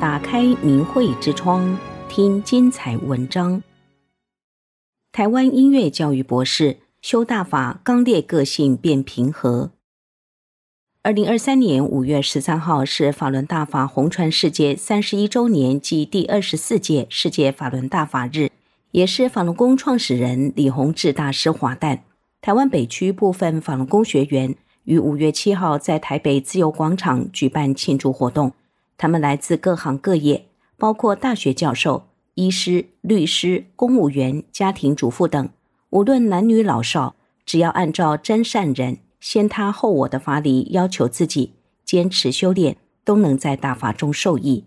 打开明慧之窗，听精彩文章。台湾音乐教育博士修大法，刚烈个性变平和。二零二三年五月十三号是法轮大法红传世界三十一周年暨第二十四届世界法轮大法日，也是法轮功创始人李洪志大师华诞。台湾北区部分法轮功学员于五月七号在台北自由广场举办庆祝活动。他们来自各行各业，包括大学教授、医师、律师、公务员、家庭主妇等，无论男女老少，只要按照真善人、先他后我的法理要求自己，坚持修炼，都能在大法中受益。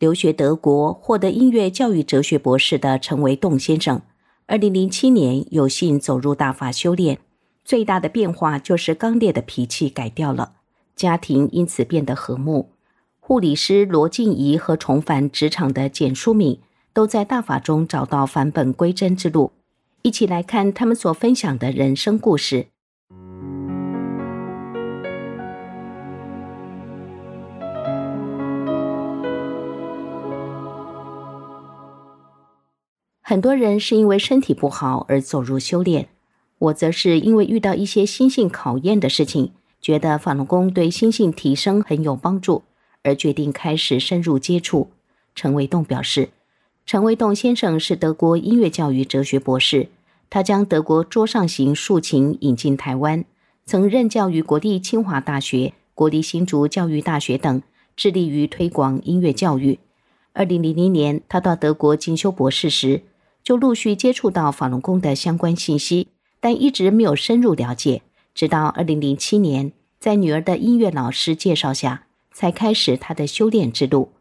留学德国，获得音乐教育哲学博士的陈维栋先生，二零零七年有幸走入大法修炼，最大的变化就是刚烈的脾气改掉了，家庭因此变得和睦。护理师罗静怡和重返职场的简淑敏都在大法中找到返本归真之路。一起来看他们所分享的人生故事。很多人是因为身体不好而走入修炼，我则是因为遇到一些心性考验的事情，觉得法轮功对心性提升很有帮助。而决定开始深入接触。陈维栋表示，陈维栋先生是德国音乐教育哲学博士，他将德国桌上型竖琴引进台湾，曾任教于国立清华大学、国立新竹教育大学等，致力于推广音乐教育。二零零零年，他到德国进修博士时，就陆续接触到法轮功的相关信息，但一直没有深入了解。直到二零零七年，在女儿的音乐老师介绍下，才开始他的修炼之路。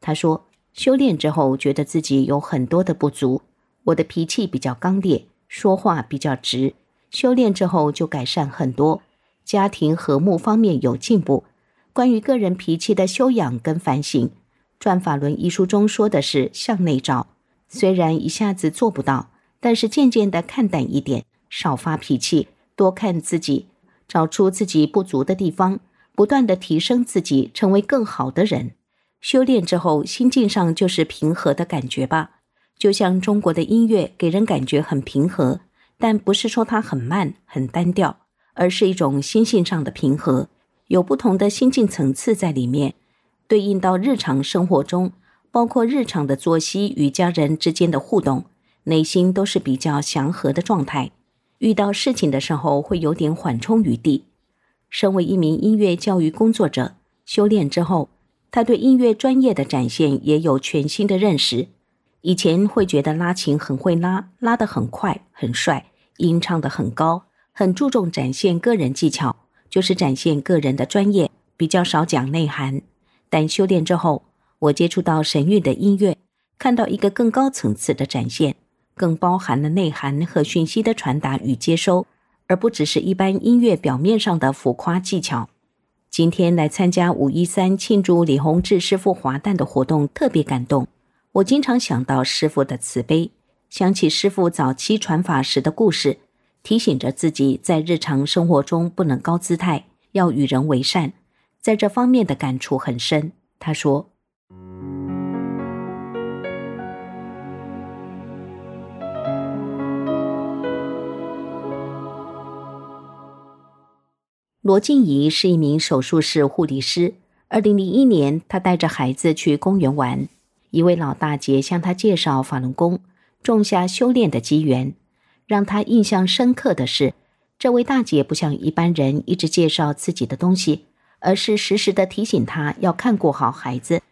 他说，修炼之后觉得自己有很多的不足，我的脾气比较刚烈，说话比较直。修炼之后就改善很多，家庭和睦方面有进步。关于个人脾气的修养跟反省，《转法轮》一书中说的是向内照。虽然一下子做不到，但是渐渐的看淡一点，少发脾气，多看自己，找出自己不足的地方。不断地提升自己，成为更好的人。修炼之后，心境上就是平和的感觉吧。就像中国的音乐，给人感觉很平和，但不是说它很慢、很单调，而是一种心性上的平和，有不同的心境层次在里面，对应到日常生活中，包括日常的作息与家人之间的互动，内心都是比较祥和的状态。遇到事情的时候，会有点缓冲余地。身为一名音乐教育工作者，修炼之后，他对音乐专业的展现也有全新的认识。以前会觉得拉琴很会拉，拉得很快、很帅，音唱得很高，很注重展现个人技巧，就是展现个人的专业，比较少讲内涵。但修炼之后，我接触到神韵的音乐，看到一个更高层次的展现，更包含了内涵和讯息的传达与接收。而不只是一般音乐表面上的浮夸技巧。今天来参加五一三庆祝李洪志师傅华诞的活动，特别感动。我经常想到师傅的慈悲，想起师傅早期传法时的故事，提醒着自己在日常生活中不能高姿态，要与人为善。在这方面的感触很深。他说。罗静怡是一名手术室护理师。二零零一年，她带着孩子去公园玩，一位老大姐向她介绍法轮功，种下修炼的机缘。让她印象深刻的是，这位大姐不像一般人一直介绍自己的东西，而是时时的提醒她要看顾好孩子，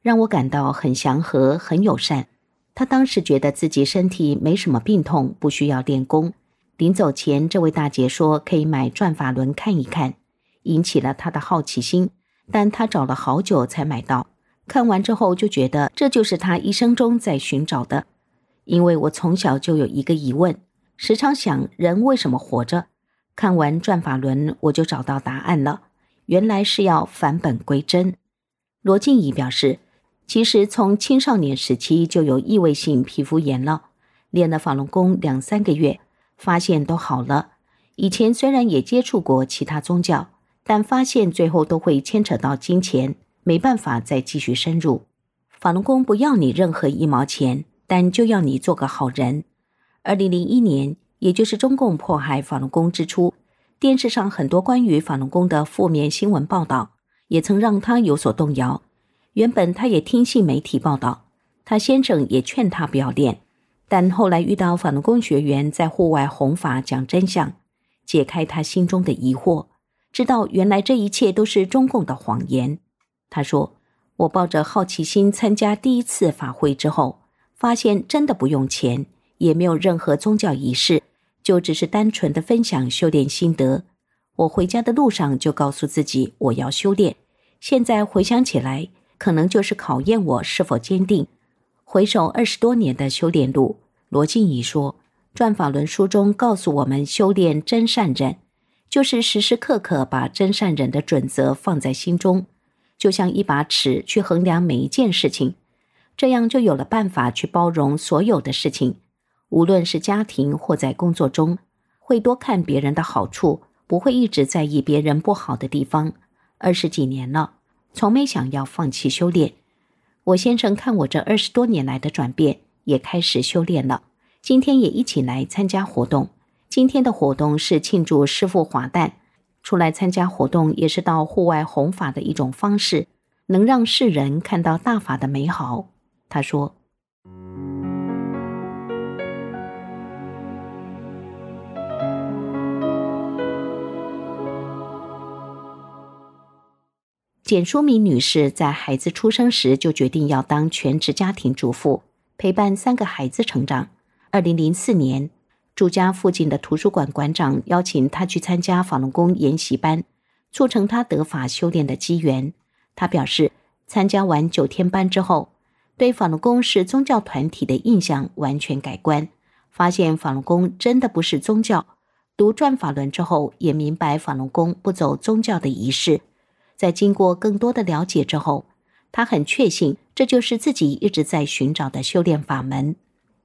让我感到很祥和、很友善。她当时觉得自己身体没什么病痛，不需要练功。临走前，这位大姐说可以买《转法轮》看一看，引起了她的好奇心。但她找了好久才买到。看完之后就觉得这就是她一生中在寻找的。因为我从小就有一个疑问，时常想人为什么活着。看完《转法轮》，我就找到答案了，原来是要返本归真。罗静怡表示，其实从青少年时期就有异位性皮肤炎了，练了法轮功两三个月。发现都好了。以前虽然也接触过其他宗教，但发现最后都会牵扯到金钱，没办法再继续深入。法轮功不要你任何一毛钱，但就要你做个好人。二零零一年，也就是中共迫害法轮功之初，电视上很多关于法轮功的负面新闻报道，也曾让他有所动摇。原本他也听信媒体报道，他先生也劝他不要练，但后来遇到法轮功学员在户外弘法讲真相，解开他心中的疑惑，知道原来这一切都是中共的谎言。他说。我抱着好奇心参加第一次法会之后，发现真的不用钱，也没有任何宗教仪式，就只是单纯的分享修炼心得。我回家的路上就告诉自己，我要修炼。现在回想起来，可能就是考验我是否坚定。回首二十多年的修炼路，罗静怡说，《转法轮》书中告诉我们，修炼真善忍，就是时时刻刻把真善忍的准则放在心中。就像一把尺去衡量每一件事情，这样就有了办法去包容所有的事情。无论是家庭或在工作中，会多看别人的好处，不会一直在意别人不好的地方。二十几年了，从没想要放弃修炼。我先生看我这二十多年来的转变，也开始修炼了。今天也一起来参加活动。今天的活动是庆祝师父华诞。出来参加活动也是到户外弘法的一种方式，能让世人看到大法的美好。他说：“简淑敏女士在孩子出生时就决定要当全职家庭主妇，陪伴三个孩子成长。二零零四年。”住家附近的图书馆馆长邀请她去参加法轮功研习班，促成她得法修炼的机缘。他表示，参加完九天班之后，对法轮功是宗教团体的印象完全改观，发现法轮功真的不是宗教。读转法轮之后，也明白法轮功不走宗教的仪式。在经过更多的了解之后，他很确信这就是自己一直在寻找的修炼法门。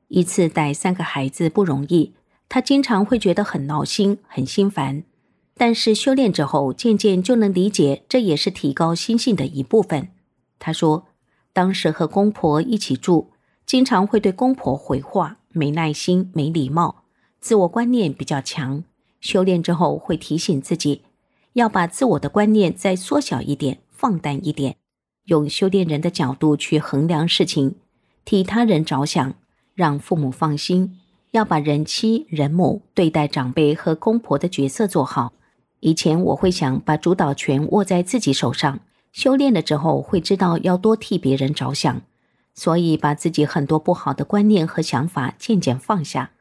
一次带三个孩子不容易。他经常会觉得很闹心、很心烦，但是修炼之后，渐渐就能理解，这也是提高心性的一部分。他说，当时和公婆一起住，经常会对公婆回话，没耐心、没礼貌，自我观念比较强。修炼之后，会提醒自己，要把自我的观念再缩小一点、放淡一点，用修炼人的角度去衡量事情，替他人着想，让父母放心。要把人妻、人母对待长辈和公婆的角色做好。以前我会想把主导权握在自己手上，修炼了之后会知道要多替别人着想，所以把自己很多不好的观念和想法渐渐放下，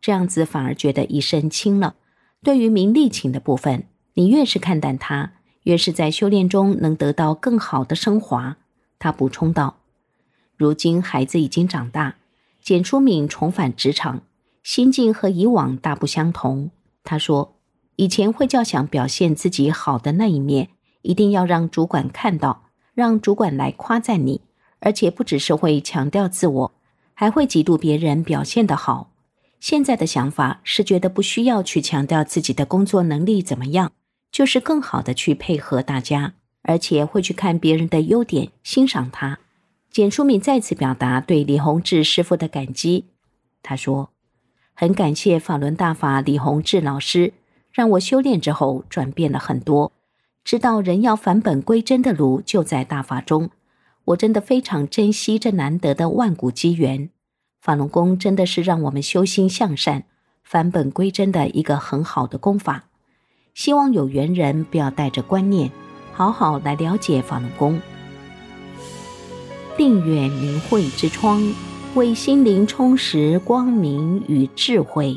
这样子反而觉得一身轻了。对于名利情的部分，你越是看淡它，越是在修炼中能得到更好的升华。他补充道：“如今孩子已经长大，简淑敏重返职场。”心境和以往大不相同。他说：“以前会较想表现自己好的那一面，一定要让主管看到，让主管来夸赞你，而且不只是会强调自我，还会嫉妒别人表现得好。现在的想法是觉得不需要去强调自己的工作能力怎么样，就是更好的去配合大家，而且会去看别人的优点，欣赏他。”简淑敏再次表达对李洪志师父的感激。他说。很感谢法轮大法李洪志老师，让我修炼之后转变了很多，知道人要返本归真的路就在大法中。我真的非常珍惜这难得的万古机缘。法轮功真的是让我们修心向善、返本归真的一个很好的功法。希望有缘人不要带着观念，好好来了解法轮功。订阅明慧之窗。为心灵充实光明与智慧。